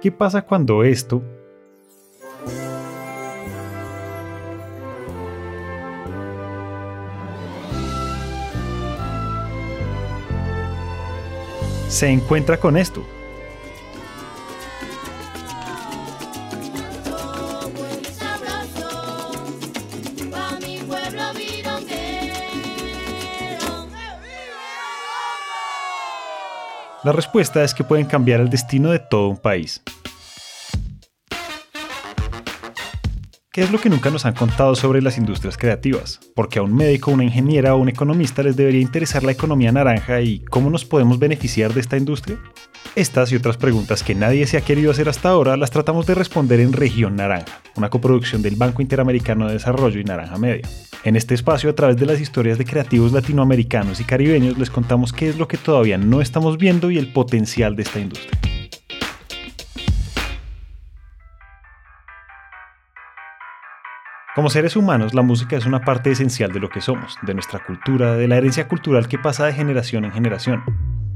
¿Qué pasa cuando esto se encuentra con esto? La respuesta es que pueden cambiar el destino de todo un país. ¿Qué es lo que nunca nos han contado sobre las industrias creativas? Porque a un médico, una ingeniera o un economista les debería interesar la economía naranja y cómo nos podemos beneficiar de esta industria. Estas y otras preguntas que nadie se ha querido hacer hasta ahora las tratamos de responder en Región Naranja, una coproducción del Banco Interamericano de Desarrollo y Naranja Media. En este espacio, a través de las historias de creativos latinoamericanos y caribeños, les contamos qué es lo que todavía no estamos viendo y el potencial de esta industria. Como seres humanos, la música es una parte esencial de lo que somos, de nuestra cultura, de la herencia cultural que pasa de generación en generación.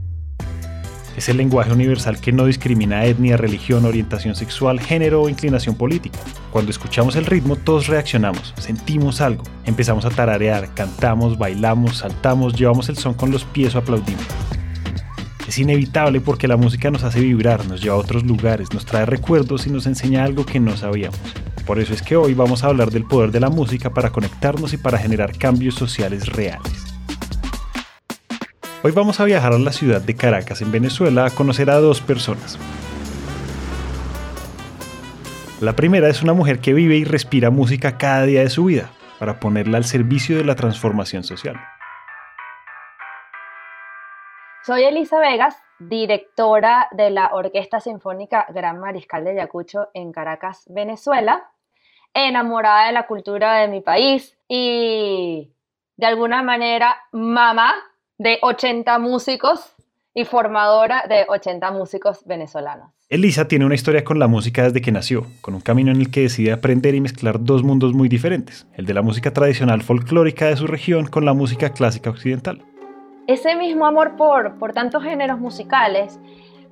Es el lenguaje universal que no discrimina etnia, religión, orientación sexual, género o inclinación política. Cuando escuchamos el ritmo todos reaccionamos, sentimos algo, empezamos a tararear, cantamos, bailamos, saltamos, llevamos el son con los pies o aplaudimos. Es inevitable porque la música nos hace vibrar, nos lleva a otros lugares, nos trae recuerdos y nos enseña algo que no sabíamos. Por eso es que hoy vamos a hablar del poder de la música para conectarnos y para generar cambios sociales reales. Hoy vamos a viajar a la ciudad de Caracas, en Venezuela, a conocer a dos personas. La primera es una mujer que vive y respira música cada día de su vida, para ponerla al servicio de la transformación social. Soy Elisa Vegas, directora de la Orquesta Sinfónica Gran Mariscal de Ayacucho en Caracas, Venezuela, enamorada de la cultura de mi país y de alguna manera mamá de 80 músicos y formadora de 80 músicos venezolanos. Elisa tiene una historia con la música desde que nació, con un camino en el que decide aprender y mezclar dos mundos muy diferentes, el de la música tradicional folclórica de su región con la música clásica occidental. Ese mismo amor por, por tantos géneros musicales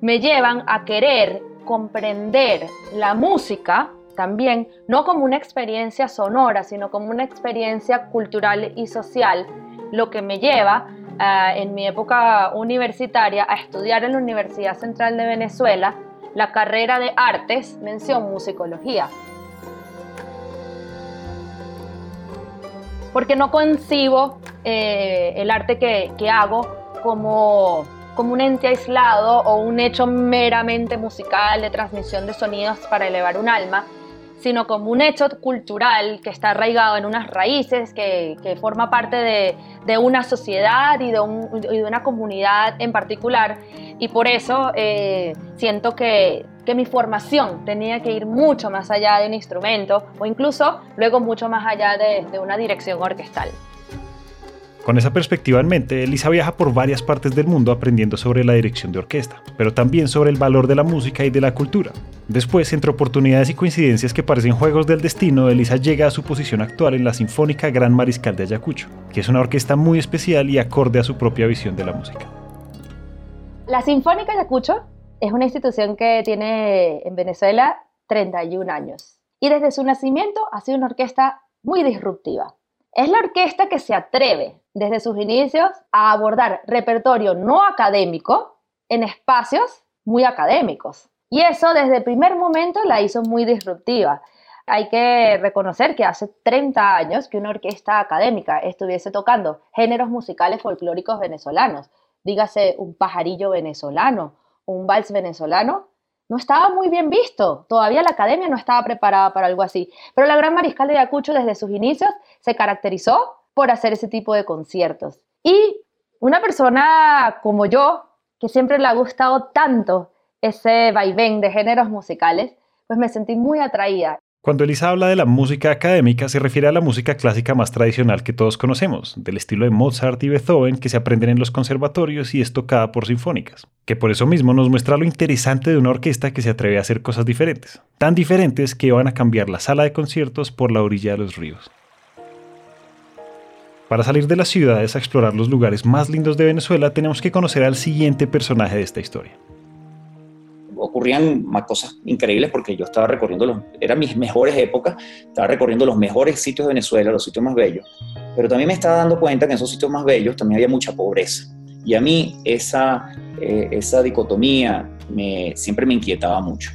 me llevan a querer comprender la música también, no como una experiencia sonora, sino como una experiencia cultural y social, lo que me lleva en mi época universitaria a estudiar en la Universidad Central de Venezuela la carrera de artes, mención musicología. Porque no concibo eh, el arte que, que hago como, como un ente aislado o un hecho meramente musical de transmisión de sonidos para elevar un alma, sino como un hecho cultural que está arraigado en unas raíces, que, forma parte de, una sociedad y de, una comunidad en particular. Y por eso eh, siento que, mi formación tenía que ir mucho más allá de un instrumento o incluso luego mucho más allá de una dirección orquestal. Con esa perspectiva en mente, Elisa viaja por varias partes del mundo aprendiendo sobre la dirección de orquesta, pero también sobre el valor de la música y de la cultura. Después, entre oportunidades y coincidencias que parecen juegos del destino, Elisa llega a su posición actual en la Sinfónica Gran Mariscal de Ayacucho, que es una orquesta muy especial y acorde a su propia visión de la música. La Sinfónica Ayacucho es una institución que tiene en Venezuela 31 años y desde su nacimiento ha sido una orquesta muy disruptiva. Es la orquesta que se atreve desde sus inicios a abordar repertorio no académico en espacios muy académicos. Y eso desde el primer momento la hizo muy disruptiva. Hay que reconocer que hace 30 años que una orquesta académica estuviese tocando géneros musicales folclóricos venezolanos, dígase un pajarillo venezolano, un vals venezolano, no estaba muy bien visto. Todavía la academia no estaba preparada para algo así. Pero la Gran Mariscal de Ayacucho desde sus inicios se caracterizó por hacer ese tipo de conciertos. Y una persona como yo, que siempre le ha gustado tanto ese vaivén de géneros musicales, pues me sentí muy atraída. Cuando Elisa habla de la música académica, se refiere a la música clásica más tradicional que todos conocemos, del estilo de Mozart y Beethoven que se aprenden en los conservatorios y es tocada por sinfónicas, que por eso mismo nos muestra lo interesante de una orquesta que se atreve a hacer cosas diferentes, tan diferentes que van a cambiar la sala de conciertos por la orilla de los ríos. Para salir de las ciudades a explorar los lugares más lindos de Venezuela, tenemos que conocer al siguiente personaje de esta historia. Ocurrían cosas increíbles porque yo estaba recorriendo, los, eran mis mejores épocas, estaba recorriendo los mejores sitios de Venezuela, los sitios más bellos, pero también me estaba dando cuenta que en esos sitios más bellos también había mucha pobreza. Y a mí esa, eh, esa dicotomía me, siempre me inquietaba mucho.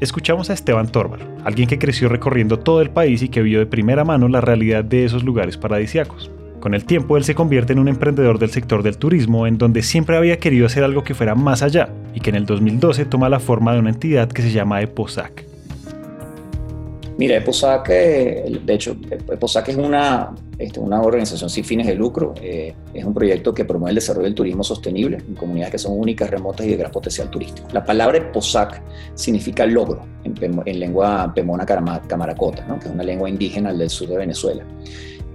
Escuchamos a Esteban Torbar, alguien que creció recorriendo todo el país y que vio de primera mano la realidad de esos lugares paradisíacos. Con el tiempo, él se convierte en un emprendedor del sector del turismo, en donde siempre había querido hacer algo que fuera más allá, y que en el 2012 toma la forma de una entidad que se llama EPOSAC. Mira, EPOSAC, eh, de hecho, EPOSAC es una, este, una organización sin fines de lucro, eh, es un proyecto que promueve el desarrollo del turismo sostenible en comunidades que son únicas, remotas y de gran potencial turístico. La palabra EPOSAC significa logro en, lengua pemona camaracota, que es una lengua indígena del sur de Venezuela.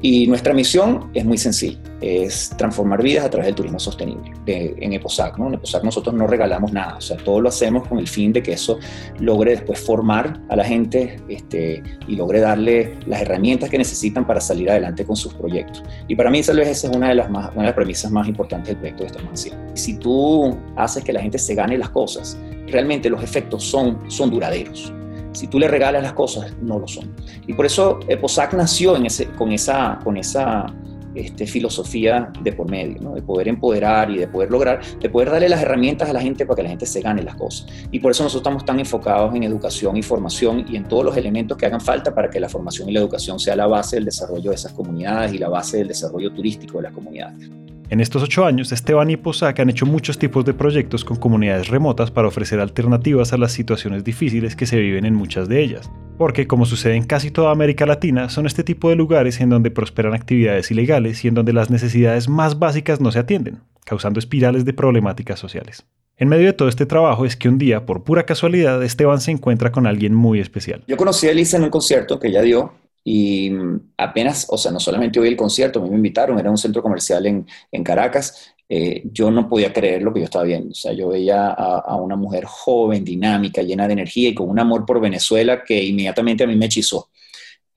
Y nuestra misión es muy sencilla, es transformar vidas a través del turismo sostenible. en EPOSAC, ¿no? En EPOSAC nosotros no regalamos nada, o sea, todo lo hacemos con el fin de que eso logre después formar a la gente este, y logre darle las herramientas que necesitan para salir adelante con sus proyectos. Y para mí esa es una de las, más, una de las premisas más importantes del proyecto de esta mansión. Si tú haces que la gente se gane las cosas, realmente los efectos son, son duraderos. Si tú le regalas las cosas, no lo son. Y por eso EPOSAC nació con esa este, filosofía de por medio, de poder empoderar y de poder lograr, de poder darle las herramientas a la gente para que la gente se gane las cosas. Y por eso nosotros estamos tan enfocados en educación y formación y en todos los elementos que hagan falta para que la formación y la educación sea la base del desarrollo de esas comunidades y la base del desarrollo turístico de las comunidades. En estos ocho años, Esteban y Posac han hecho muchos tipos de proyectos con comunidades remotas para ofrecer alternativas a las situaciones difíciles que se viven en muchas de ellas. Porque, como sucede en casi toda América Latina, son este tipo de lugares en donde prosperan actividades ilegales y en donde las necesidades más básicas no se atienden, causando espirales de problemáticas sociales. En medio de todo este trabajo es que un día, por pura casualidad, Esteban se encuentra con alguien muy especial. Yo conocí a Elisa en un concierto que ella dio y apenas, o sea, no solamente oí el concierto, a mí me invitaron, era un centro comercial en, en Caracas, eh, yo no podía creer lo que yo estaba viendo. O sea, yo veía a, a, una mujer joven, dinámica, llena de energía y con un amor por Venezuela que inmediatamente a mí me hechizó.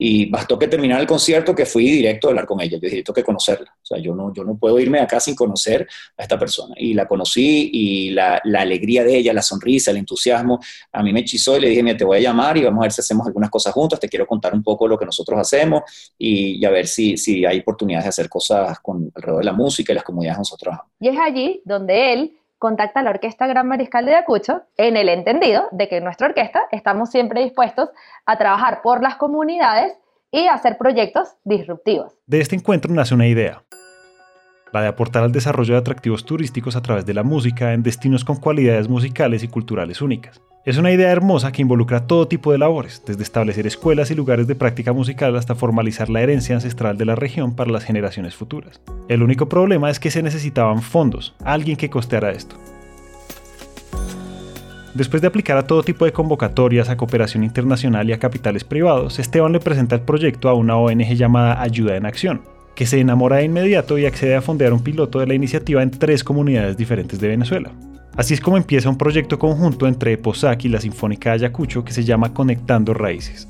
Y bastó que terminara el concierto que fui directo a hablar con ella. Yo dije, tengo que conocerla. O sea, yo no, yo no puedo irme acá sin conocer a esta persona. Y la conocí y la, la alegría de ella, la sonrisa, el entusiasmo, a mí me hechizó y le dije, mira, te voy a llamar y vamos a ver si hacemos algunas cosas juntos. Te quiero contar un poco lo que nosotros hacemos y, y a ver si, si hay oportunidades de hacer cosas con, alrededor de la música y las comunidades que nosotros trabajamos. Y es allí donde él contacta a la Orquesta Gran Mariscal de Ayacucho en el entendido de que en nuestra orquesta estamos siempre dispuestos a trabajar por las comunidades y hacer proyectos disruptivos. De este encuentro nace una idea, la de aportar al desarrollo de atractivos turísticos a través de la música en destinos con cualidades musicales y culturales únicas. Es una idea hermosa que involucra todo tipo de labores, desde establecer escuelas y lugares de práctica musical hasta formalizar la herencia ancestral de la región para las generaciones futuras. El único problema es que se necesitaban fondos, alguien que costeara esto. Después de aplicar a todo tipo de convocatorias, a cooperación internacional y a capitales privados, Esteban le presenta el proyecto a una ONG llamada Ayuda en Acción, que se enamora de inmediato y accede a fondear un piloto de la iniciativa en tres comunidades diferentes de Venezuela. Así es como empieza un proyecto conjunto entre POSAC y la Sinfónica de Ayacucho que se llama Conectando Raíces.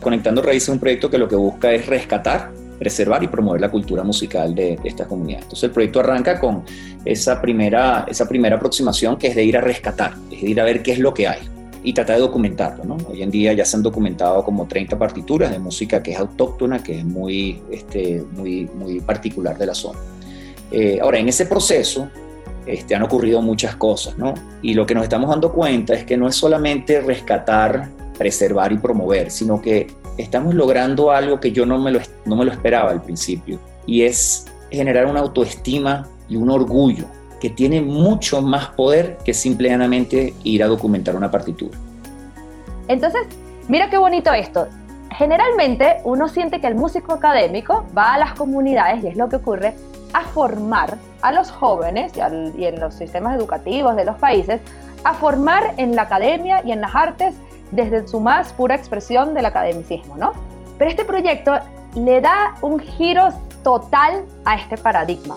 Conectando Raíces es un proyecto que lo que busca es rescatar, preservar y promover la cultura musical de, de esta comunidad. Entonces el proyecto arranca con esa primera, esa primera aproximación que es de ir a rescatar, es de ir a ver qué es lo que hay y tratar de documentarlo. Hoy en día ya se han documentado como 30 partituras de música que es autóctona, que es muy, este, muy, muy particular de la zona. Eh, ahora, en ese proceso, este, han ocurrido muchas cosas, ¿no? Y lo que nos estamos dando cuenta es que no es solamente rescatar, preservar y promover, sino que estamos logrando algo que yo no me lo, no me lo esperaba al principio, y es generar una autoestima y un orgullo que tiene mucho más poder que simplemente ir a documentar una partitura. Entonces, mira qué bonito esto. Generalmente uno siente que el músico académico va a las comunidades, y es lo que ocurre, a formar a los jóvenes y, en los sistemas educativos de los países, a formar en la academia y en las artes desde su más pura expresión del academicismo, ¿no? Pero este proyecto le da un giro total a este paradigma.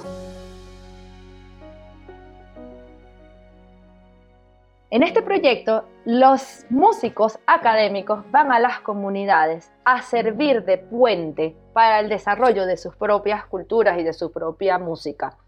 En este proyecto, los músicos académicos van a las comunidades a servir de puente para el desarrollo de sus propias culturas y de su propia música.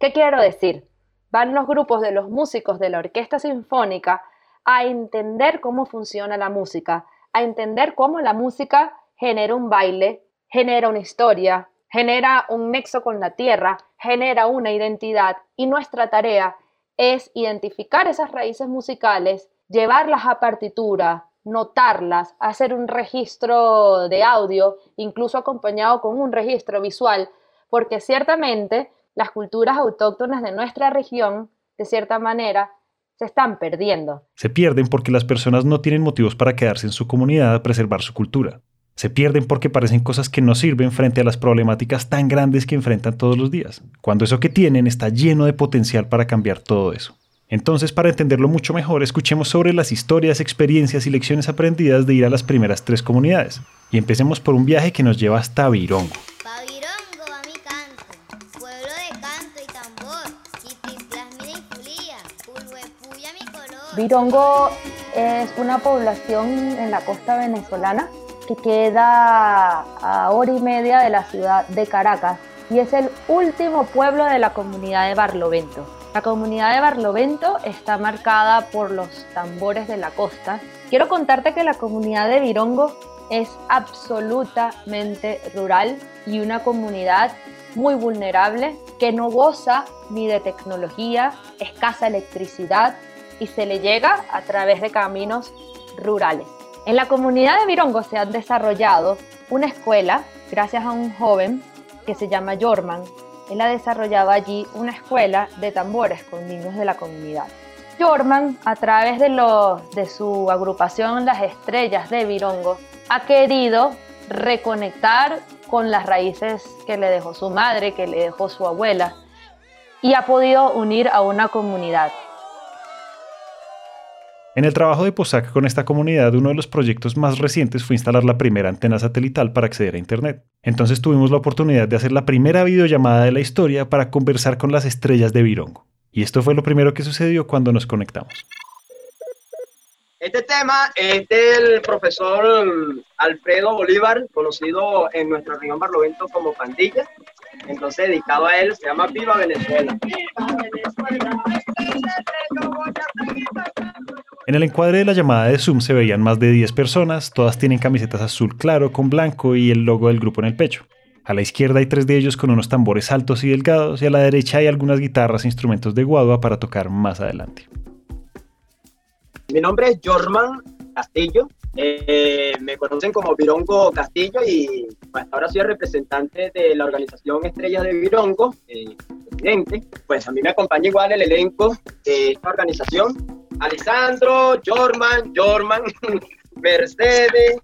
¿Qué quiero decir? Van los grupos de los músicos de la orquesta sinfónica a entender cómo funciona la música, a entender cómo la música genera un baile, genera una historia, genera un nexo con la tierra, genera una identidad y nuestra tarea es identificar esas raíces musicales, llevarlas a partitura, notarlas, hacer un registro de audio, incluso acompañado con un registro visual, porque ciertamente las culturas autóctonas de nuestra región, de cierta manera, se están perdiendo. Se pierden porque las personas no tienen motivos para quedarse en su comunidad a preservar su cultura. Se pierden porque parecen cosas que no sirven frente a las problemáticas tan grandes que enfrentan todos los días, cuando eso que tienen está lleno de potencial para cambiar todo eso. Entonces, para entenderlo mucho mejor, escuchemos sobre las historias, experiencias y lecciones aprendidas de ir a las primeras tres comunidades. Y empecemos por un viaje que nos lleva hasta Virongo. Virongo es una población en la costa venezolana que queda a hora y media de la ciudad de Caracas y es el último pueblo de la comunidad de Barlovento. La comunidad de Barlovento está marcada por los tambores de la costa. Quiero contarte que la comunidad de Virongo es absolutamente rural y una comunidad muy vulnerable que no goza ni de tecnología, escasa electricidad y se le llega a través de caminos rurales. En la comunidad de Virongo se ha desarrollado una escuela gracias a un joven que se llama Jorman. Él ha desarrollado allí una escuela de tambores con niños de la comunidad. Jorman, a través de, de su agrupación Las Estrellas de Virongo, ha querido reconectar con las raíces que le dejó su madre, que le dejó su abuela, y ha podido unir a una comunidad. En el trabajo de POSAC con esta comunidad, uno de los proyectos más recientes fue instalar la primera antena satelital para acceder a Internet. Entonces tuvimos la oportunidad de hacer la primera videollamada de la historia para conversar con las estrellas de Virongo. Y esto fue lo primero que sucedió cuando nos conectamos. Este tema es del profesor Alfredo Bolívar, conocido en nuestra región Barlovento como Pandilla. Entonces, dedicado a él, se llama Viva Venezuela. En el encuadre de la llamada de Zoom se veían más de 10 personas, todas tienen camisetas azul claro con blanco y el logo del grupo en el pecho. A la izquierda hay tres de ellos con unos tambores altos y delgados y a la derecha hay algunas guitarras e instrumentos de guadua para tocar más adelante. Mi nombre es Jorman Castillo, eh, me conocen como Virongo Castillo y pues, ahora soy representante de la organización Estrellas de Virongo, eh, presidente. Pues a mí me acompaña igual el elenco de esta organización. Alessandro, Jorman, Jorman, Mercedes,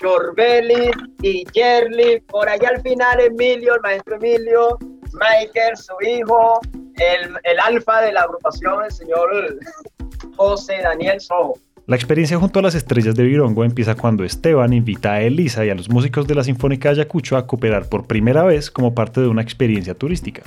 Jorbeli y Yerli. Por allá al final Emilio, el maestro Emilio, Michael, su hijo, el, el alfa de la agrupación, el señor José Daniel Sojo. La experiencia junto a las estrellas de Virongo empieza cuando Esteban invita a Elisa y a los músicos de la Sinfónica de Ayacucho a cooperar por primera vez como parte de una experiencia turística.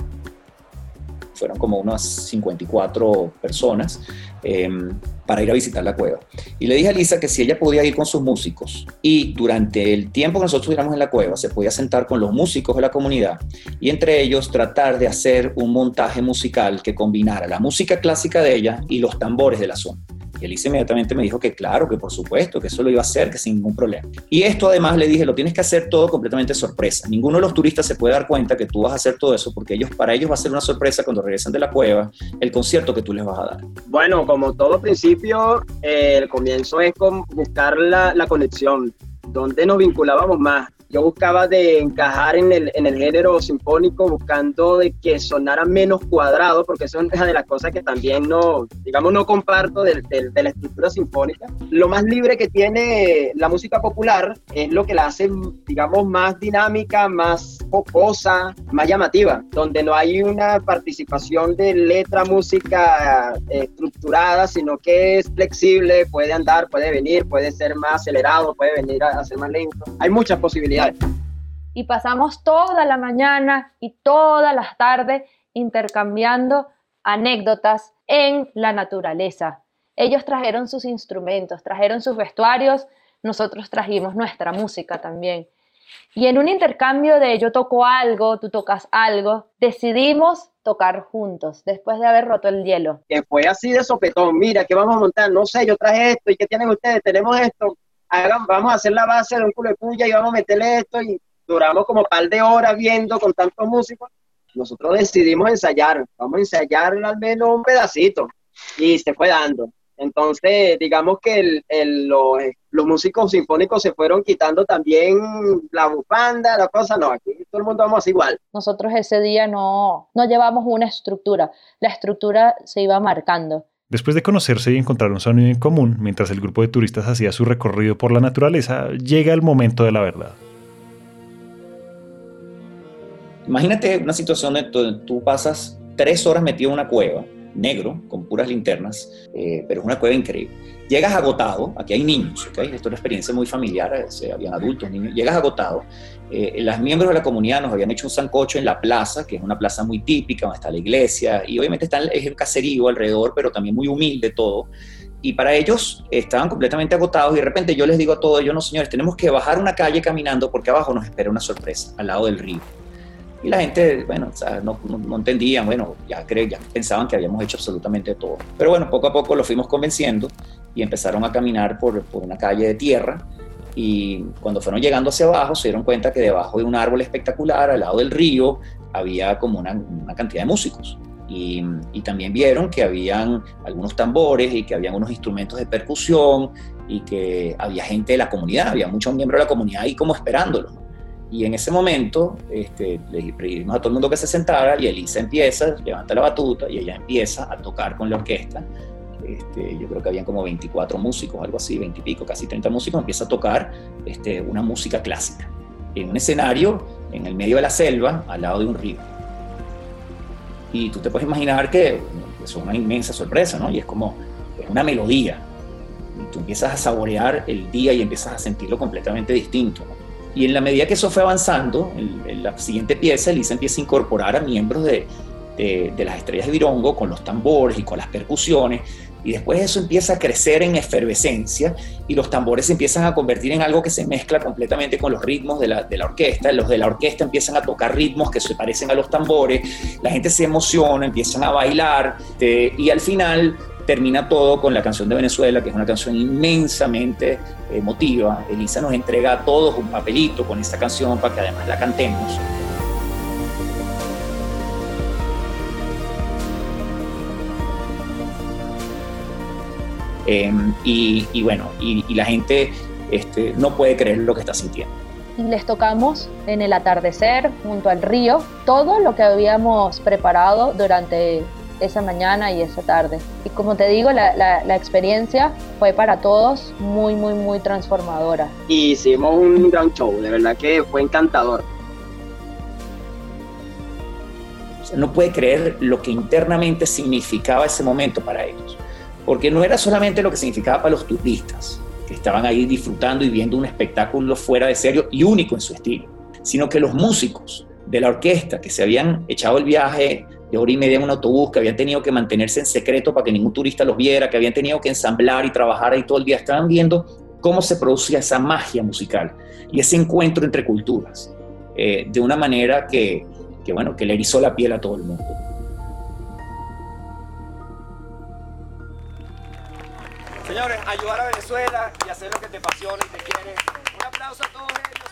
Fueron como unas 54 personas em, para ir a visitar la cueva. Y le dije a Elisa que si ella podía ir con sus músicos y durante el tiempo que nosotros estuviéramos en la cueva se podía sentar con los músicos de la comunidad y entre ellos tratar de hacer un montaje musical que combinara la música clásica de ella y los tambores de la zona. Y Elisa inmediatamente me dijo que claro, que por supuesto, que eso lo iba a hacer, que sin ningún problema. Y esto además le dije, lo tienes que hacer todo completamente sorpresa. Ninguno de los turistas se puede dar cuenta que tú vas a hacer todo eso porque ellos, para ellos va a ser una sorpresa cuando regresen de la cueva el concierto que tú les vas a dar. Bueno, como todo principio, eh, el comienzo es con buscar la, la conexión, donde nos vinculábamos más yo buscaba de encajar en el, en el género sinfónico, buscando de que sonara menos cuadrado, porque eso es una de las cosas que también no, digamos, no comparto de, de, la estructura sinfónica. Lo más libre que tiene la música popular es lo que la hace, digamos, más dinámica, más pocosa, más llamativa, donde no hay una participación de letra, música eh, estructurada, sino que es flexible, puede andar, puede venir, puede ser más acelerado, puede venir a, a ser más lento. Hay muchas posibilidades y pasamos toda la mañana y todas las tardes intercambiando anécdotas en la naturaleza. Ellos trajeron sus instrumentos, trajeron sus vestuarios, nosotros trajimos nuestra música también. Y en un intercambio de yo toco algo, tú tocas algo, decidimos tocar juntos después de haber roto el hielo? Que fue así de sopetón, mira, ¿qué vamos a montar? No sé, yo traje esto, ¿y qué tienen ustedes? Tenemos esto, Hagan, vamos a hacer la base de un culo de puya y vamos a meterle esto y duramos como par de horas viendo con tantos músicos. Nosotros decidimos ensayar, vamos a ensayar al menos un pedacito y se fue dando. Entonces, digamos que los, músicos sinfónicos se fueron quitando también la bufanda, la cosa, no, aquí todo el mundo vamos igual. Nosotros ese día no, no llevamos una estructura, la estructura se iba marcando. Después de conocerse y encontrar un sonido en común, mientras el grupo de turistas hacía su recorrido por la naturaleza, llega el momento de la verdad. Imagínate una situación donde tú pasas tres horas metido en una cueva negro, con puras linternas, eh, pero es una cueva increíble. Llegas agotado, aquí hay niños, ¿okay? esto es una experiencia muy familiar, eh, habían adultos, niños, llegas agotado, eh, los miembros de la comunidad nos habían hecho un sancocho en la plaza, que es una plaza muy típica, donde está la iglesia, y obviamente está el, es el caserío alrededor, pero también muy humilde todo, y para ellos estaban completamente agotados y de repente yo les digo a todos ellos, no señores, tenemos que bajar una calle caminando porque abajo nos espera una sorpresa, al lado del río. Y la gente, bueno, no, no, entendían, bueno, ya, creen, ya pensaban que habíamos hecho absolutamente todo. Pero bueno, poco a poco lo fuimos convenciendo y empezaron a caminar por, por una calle de tierra. Y cuando fueron llegando hacia abajo, se dieron cuenta que debajo de un árbol espectacular, al lado del río, había como una, una cantidad de músicos. Y, y, también vieron que habían algunos tambores y que habían unos instrumentos de percusión y que había gente de la comunidad, había muchos miembros de la comunidad ahí como esperándolos. Y en ese momento este, le pedimos a todo el mundo que se sentara y Elisa empieza, levanta la batuta y ella empieza a tocar con la orquesta. Este, yo creo que habían como 24 músicos, algo así, 20 y pico, casi 30 músicos, empieza a tocar este, una música clásica en un escenario en el medio de la selva, al lado de un río. Y tú te puedes imaginar que es una inmensa sorpresa, ¿no? Y es como es una melodía. Y tú empiezas a saborear el día y empiezas a sentirlo completamente distinto, ¿no? Y en la medida que eso fue avanzando, en, la siguiente pieza, Elisa empieza a incorporar a miembros de, de, las estrellas de Virongo con los tambores y con las percusiones. Y después eso empieza a crecer en efervescencia y los tambores se empiezan a convertir en algo que se mezcla completamente con los ritmos de la, de la orquesta. Los de la orquesta empiezan a tocar ritmos que se parecen a los tambores. La gente se emociona, empiezan a bailar y al final termina todo con la canción de Venezuela, que es una canción inmensamente emotiva. Elisa nos entrega a todos un papelito con esta canción para que además la cantemos. Em, y, bueno, y, la gente este, no puede creer lo que está sintiendo. Y les tocamos en el atardecer, junto al río, todo lo que habíamos preparado durante esa mañana y esa tarde. Y como te digo, la, la, experiencia fue para todos muy, muy, muy transformadora. Y hicimos un gran show, de verdad que fue encantador. no puede creer lo que internamente significaba ese momento para ellos. Porque no era solamente lo que significaba para los turistas, que estaban ahí disfrutando y viendo un espectáculo fuera de serio y único en su estilo, sino que los músicos de la orquesta que se habían echado el viaje de hora y media en un autobús, que habían tenido que mantenerse en secreto para que ningún turista los viera, que habían tenido que ensamblar y trabajar ahí todo el día, estaban viendo cómo se producía esa magia musical y ese encuentro entre culturas, eh, de una manera que, que, bueno, que le erizó la piel a todo el mundo. Señores, ayudar a Venezuela y hacer lo que te apasiona y te quiere. Un aplauso a todos ellos.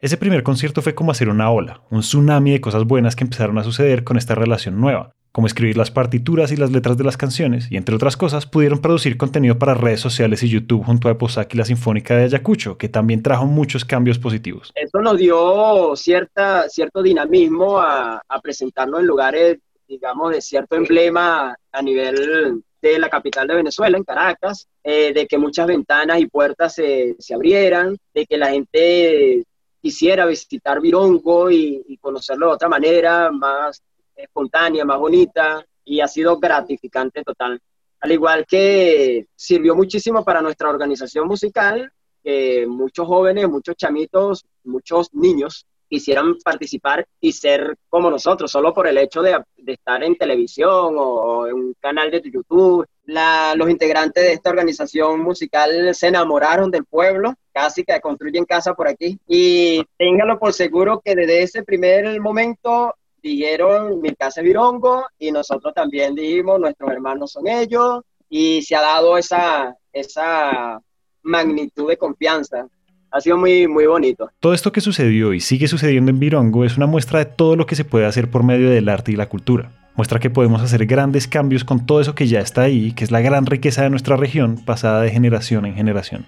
Ese primer concierto fue como hacer una ola, un tsunami de cosas buenas que empezaron a suceder con esta relación nueva, como escribir las partituras y las letras de las canciones, y entre otras cosas pudieron producir contenido para redes sociales y YouTube junto a Eposac y la Sinfónica de Ayacucho, que también trajo muchos cambios positivos. Eso nos dio cierta, cierto dinamismo a, presentarnos en lugares, digamos, de cierto emblema a nivel de la capital de Venezuela, en Caracas, eh, de que muchas ventanas y puertas se, se, abrieran, de que la gente quisiera visitar Virongo y, conocerlo de otra manera, más espontánea, más bonita, y ha sido gratificante total. Al igual que sirvió muchísimo para nuestra organización musical, que muchos jóvenes, muchos chamitos, muchos niños quisieran participar y ser como nosotros, solo por el hecho de, estar en televisión o, en un canal de YouTube. los integrantes de esta organización musical se enamoraron del pueblo, casi que construyen casa por aquí. Y ténganlo por seguro que desde ese primer momento dijeron mi casa es Virongo y nosotros también dijimos nuestros hermanos son ellos y se ha dado esa, esa magnitud de confianza. Ha sido muy, muy bonito. Todo esto que sucedió y sigue sucediendo en Virongo es una muestra de todo lo que se puede hacer por medio del arte y la cultura. Muestra que podemos hacer grandes cambios con todo eso que ya está ahí, que es la gran riqueza de nuestra región, pasada de generación en generación.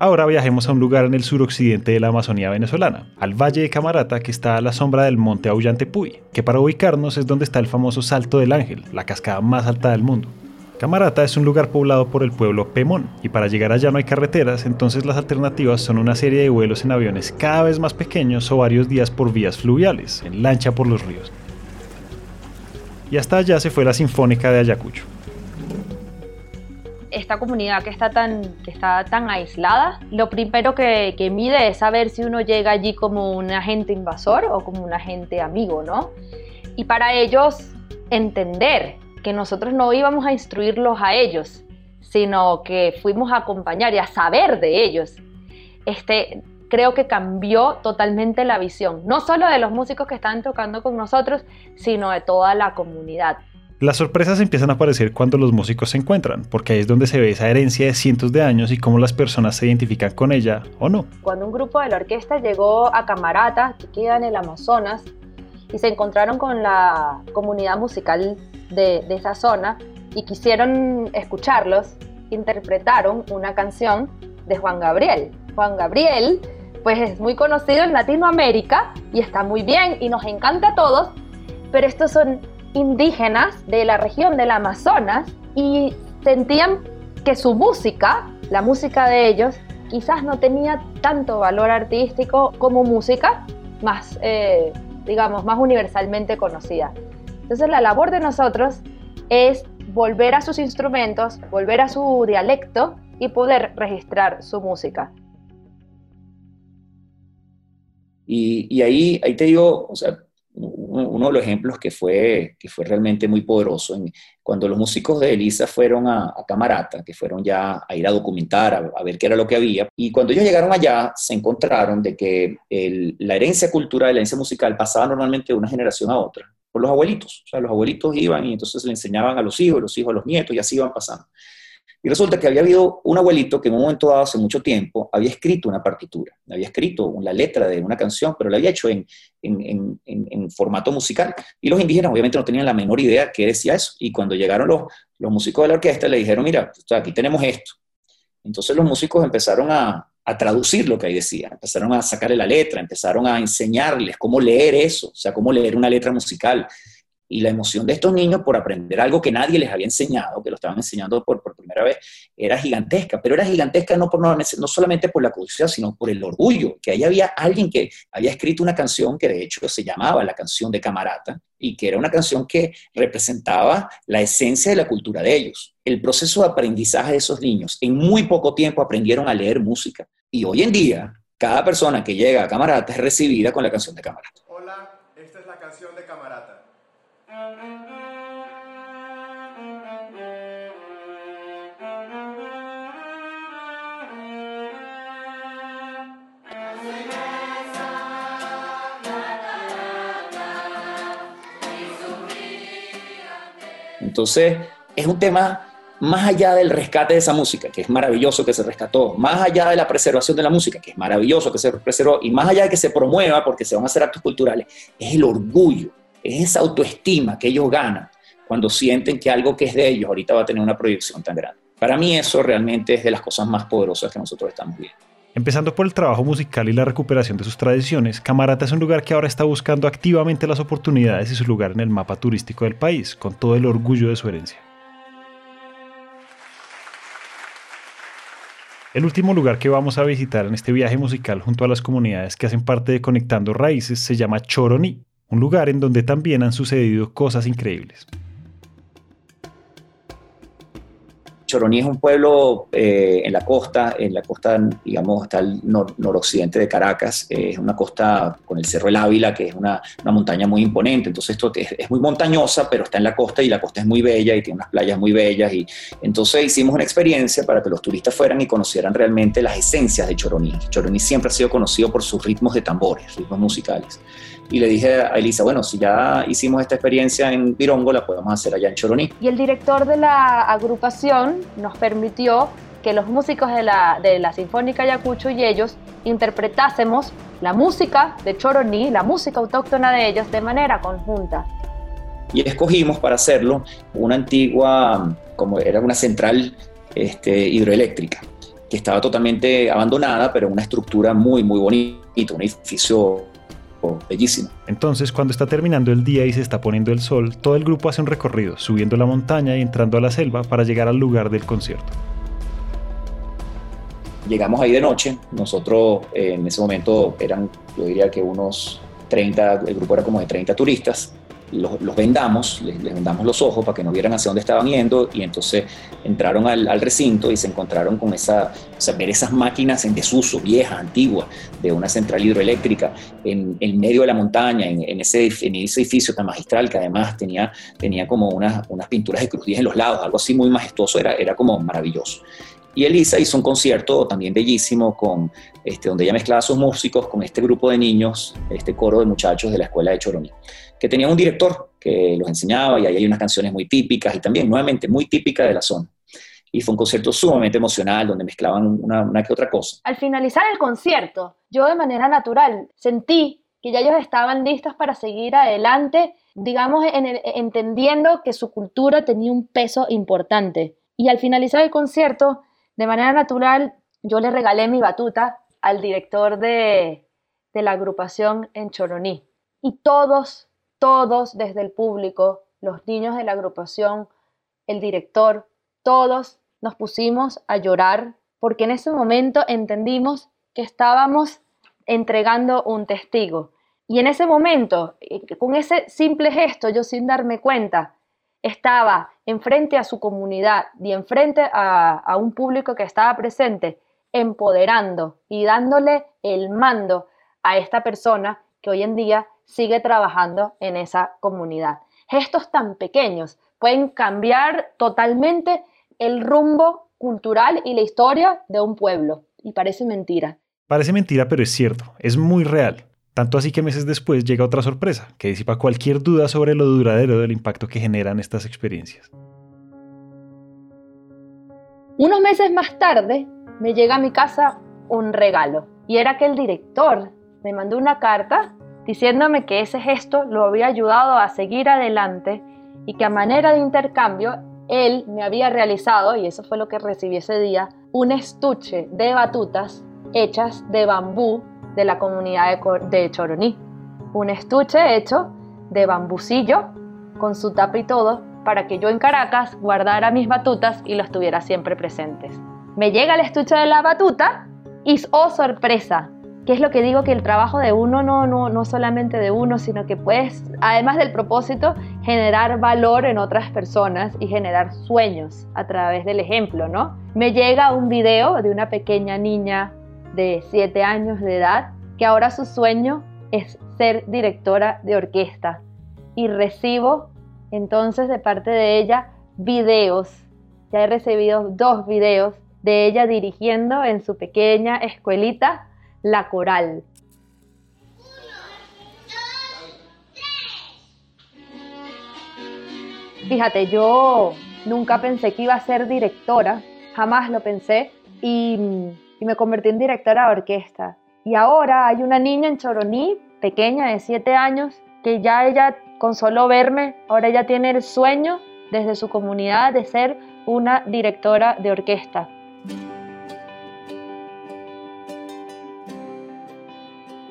Ahora viajemos a un lugar en el suroccidente de la Amazonía venezolana, al Valle de Camarata que está a la sombra del monte Aullante-Puy, que para ubicarnos es donde está el famoso Salto del Ángel, la cascada más alta del mundo. Camarata es un lugar poblado por el pueblo Pemón, y para llegar allá no hay carreteras, entonces las alternativas son una serie de vuelos en aviones cada vez más pequeños o varios días por vías fluviales, en lancha por los ríos. Y hasta allá se fue la Sinfónica de Ayacucho esta comunidad que está tan, que está tan aislada, lo primero que, que, mide es saber si uno llega allí como un agente invasor o como un agente amigo, ¿no? Y para ellos entender que nosotros no íbamos a instruirlos a ellos, sino que fuimos a acompañar y a saber de ellos. Este, creo que cambió totalmente la visión, no solo de los músicos que están tocando con nosotros, sino de toda la comunidad. Las sorpresas empiezan a aparecer cuando los músicos se encuentran, porque ahí es donde se ve esa herencia de cientos de años y cómo las personas se identifican con ella o no. Cuando un grupo de la orquesta llegó a Camarata, que queda en el Amazonas, y se encontraron con la comunidad musical de, esa zona y quisieron escucharlos, interpretaron una canción de Juan Gabriel. Juan Gabriel, pues es muy conocido en Latinoamérica y está muy bien y nos encanta a todos, pero estos son indígenas de la región del Amazonas y sentían que su música, la música de ellos, quizás no tenía tanto valor artístico como música más, eh, digamos, más universalmente conocida. Entonces la labor de nosotros es volver a sus instrumentos, volver a su dialecto y poder registrar su música. Y, y ahí, ahí te digo, o sea, uno de los ejemplos que fue, que fue realmente muy poderoso, cuando los músicos de Elisa fueron a, Camarata, que fueron ya a ir a documentar, a, ver qué era lo que había, y cuando ellos llegaron allá se encontraron de que la herencia cultural, la herencia musical pasaba normalmente de una generación a otra, por los abuelitos, o sea, los abuelitos iban y entonces le enseñaban a los hijos, los hijos a los nietos, y así iban pasando. Y resulta que había habido un abuelito que en un momento dado, hace mucho tiempo, había escrito una partitura, había escrito la letra de una canción, pero la había hecho en, en, en, formato musical. Y los indígenas obviamente no tenían la menor idea qué decía eso. Y cuando llegaron los, los músicos de la orquesta, le dijeron, mira, aquí tenemos esto. Entonces los músicos empezaron a, a traducir lo que ahí decía, empezaron a sacarle la letra, empezaron a enseñarles cómo leer eso, o sea, cómo leer una letra musical. Y la emoción de estos niños por aprender algo que nadie les había enseñado, que lo estaban enseñando por, por era gigantesca, pero era gigantesca no, por, no, no solamente por la curiosidad, sino por el orgullo, que ahí había alguien que había escrito una canción que de hecho se llamaba la canción de Camarata, y que era una canción que representaba la esencia de la cultura de ellos. El proceso de aprendizaje de esos niños, en muy poco tiempo aprendieron a leer música, y hoy en día, cada persona que llega a Camarata es recibida con la canción de Camarata. Entonces, es un tema más allá del rescate de esa música, que es maravilloso que se rescató, más allá de la preservación de la música, que es maravilloso que se preservó, y más allá de que se promueva porque se van a hacer actos culturales, es el orgullo es esa autoestima que ellos ganan cuando sienten que algo que es de ellos ahorita va a tener una proyección tan grande. Para mí eso realmente es de las cosas más poderosas que nosotros estamos viendo. Empezando por el trabajo musical y la recuperación de sus tradiciones, Camarata es un lugar que ahora está buscando activamente las oportunidades y su lugar en el mapa turístico del país, con todo el orgullo de su herencia. El último lugar que vamos a visitar en este viaje musical junto a las comunidades que hacen parte de Conectando Raíces se llama Choroní, un lugar en donde también han sucedido cosas increíbles. Choroní es un pueblo eh, en la costa, en la costa, digamos, está al noroccidente de Caracas, eh, es una costa con el Cerro El Ávila, que es una, una montaña muy imponente, entonces esto es, muy montañosa, pero está en la costa y la costa es muy bella y tiene unas playas muy bellas, y entonces hicimos una experiencia para que los turistas fueran y conocieran realmente las esencias de Choroní. Choroní siempre ha sido conocido por sus ritmos de tambores, ritmos musicales y le dije a Elisa, bueno, si ya hicimos esta experiencia en Pirongo, la podemos hacer allá en Choroní. Y el director de la agrupación nos permitió que los músicos de la, de la Sinfónica Ayacucho y ellos interpretásemos la música de Choroní, la música autóctona de ellos, de manera conjunta. Y escogimos para hacerlo una antigua, como era una central este, hidroeléctrica, que estaba totalmente abandonada, pero una estructura muy, muy bonita, un edificio bellísimo. Entonces, cuando está terminando el día y se está poniendo el sol, todo el grupo hace un recorrido, subiendo la montaña y entrando a la selva para llegar al lugar del concierto. Llegamos ahí de noche, nosotros eh, en ese momento eran, yo diría que unos 30, el grupo era como de 30 turistas, los, vendamos, les, vendamos los ojos para que no vieran hacia dónde estaban yendo y entonces entraron al, recinto y se encontraron con esa, o sea, ver esas máquinas en desuso, viejas, antiguas, de una central hidroeléctrica en, en medio de la montaña, en, ese, en ese edificio tan magistral que además tenía, tenía como unas, unas pinturas de cruz en los lados, algo así muy majestuoso, era, era como maravilloso. Y Elisa hizo un concierto también bellísimo con, este, donde ella mezclaba a sus músicos con este grupo de niños, este coro de muchachos de la escuela de Choroní que tenía un director que los enseñaba y ahí hay unas canciones muy típicas y también nuevamente muy típicas de la zona. Y fue un concierto sumamente emocional donde mezclaban una, una que otra cosa. Al finalizar el concierto, yo de manera natural sentí que ya ellos estaban listos para seguir adelante, digamos, entendiendo que su cultura tenía un peso importante. Y al finalizar el concierto, de manera natural, yo le regalé mi batuta al director de, de la agrupación en Choroní. Y todos todos desde el público, los niños de la agrupación, el director, todos nos pusimos a llorar porque en ese momento entendimos que estábamos entregando un testigo. Y en ese momento, eh, con ese simple gesto, yo sin darme cuenta, estaba enfrente a su comunidad y enfrente a, un público que estaba presente, empoderando y dándole el mando a esta persona que hoy en día sigue trabajando en esa comunidad. Gestos tan pequeños pueden cambiar totalmente el rumbo cultural y la historia de un pueblo. Y parece mentira. Parece mentira, pero es cierto, es muy real. Tanto así que meses después llega otra sorpresa, que disipa cualquier duda sobre lo duradero del impacto que generan estas experiencias. Unos meses más tarde me llega a mi casa un regalo y era que el director me mandó una carta diciéndome que ese gesto lo había ayudado a seguir adelante y que a manera de intercambio él me había realizado, y eso fue lo que recibí ese día, un estuche de batutas hechas de bambú de la comunidad de, Choroní. Un estuche hecho de bambucillo con su tapa y todo para que yo en Caracas guardara mis batutas y los tuviera siempre presentes. Me llega el estuche de la batuta y, oh sorpresa, ¿Qué es lo que digo? Que el trabajo de uno no, no, no solamente de uno, sino que puedes, además del propósito, generar valor en otras personas y generar sueños a través del ejemplo, ¿no? Me llega un video de una pequeña niña de 7 años de edad que ahora su sueño es ser directora de orquesta y recibo entonces de parte de ella videos. Ya he recibido dos videos de ella dirigiendo en su pequeña escuelita la coral. Fíjate, yo nunca pensé que iba a ser directora, jamás lo pensé, y, me convertí en directora de orquesta. Y ahora hay una niña en Choroní, pequeña de 7 años, que ya ella, con solo verme, ahora ella tiene el sueño desde su comunidad de ser una directora de orquesta.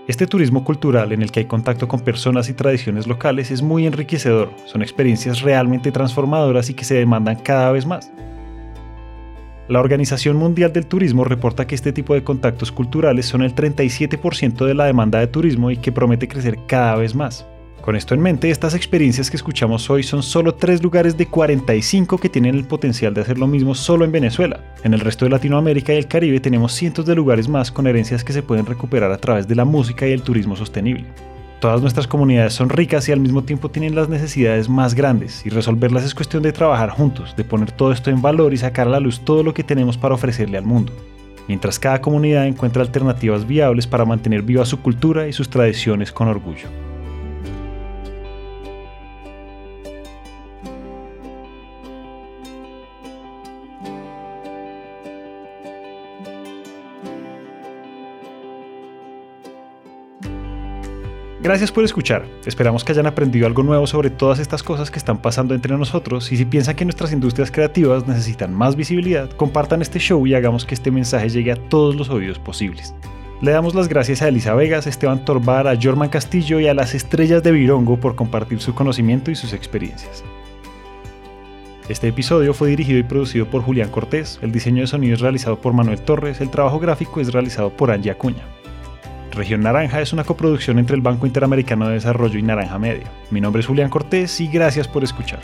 Este turismo cultural en el que hay contacto con personas y tradiciones locales es muy enriquecedor, son experiencias realmente transformadoras y que se demandan cada vez más. La Organización Mundial del Turismo reporta que este tipo de contactos culturales son el 37% de la demanda de turismo y que promete crecer cada vez más. Con esto en mente, estas experiencias que escuchamos hoy son solo tres lugares de 45 que tienen el potencial de hacer lo mismo solo en Venezuela. En el resto de Latinoamérica y el Caribe tenemos cientos de lugares más con herencias que se pueden recuperar a través de la música y el turismo sostenible. Todas nuestras comunidades son ricas y al mismo tiempo tienen las necesidades más grandes y resolverlas es cuestión de trabajar juntos, de poner todo esto en valor y sacar a la luz todo lo que tenemos para ofrecerle al mundo. Mientras cada comunidad encuentra alternativas viables para mantener viva su cultura y sus tradiciones con orgullo. Gracias por escuchar. Esperamos que hayan aprendido algo nuevo sobre todas estas cosas que están pasando entre nosotros y si piensan que nuestras industrias creativas necesitan más visibilidad, compartan este show y hagamos que este mensaje llegue a todos los oídos posibles. Le damos las gracias a Elisa Vegas, Esteban Torbar, a Jorman Castillo y a las estrellas de Virongo por compartir su conocimiento y sus experiencias. Este episodio fue dirigido y producido por Julián Cortés, el diseño de sonido es realizado por Manuel Torres, el trabajo gráfico es realizado por Angie Acuña. Región Naranja es una coproducción entre el Banco Interamericano de Desarrollo y Naranja Media. Mi nombre es Julián Cortés y gracias por escuchar.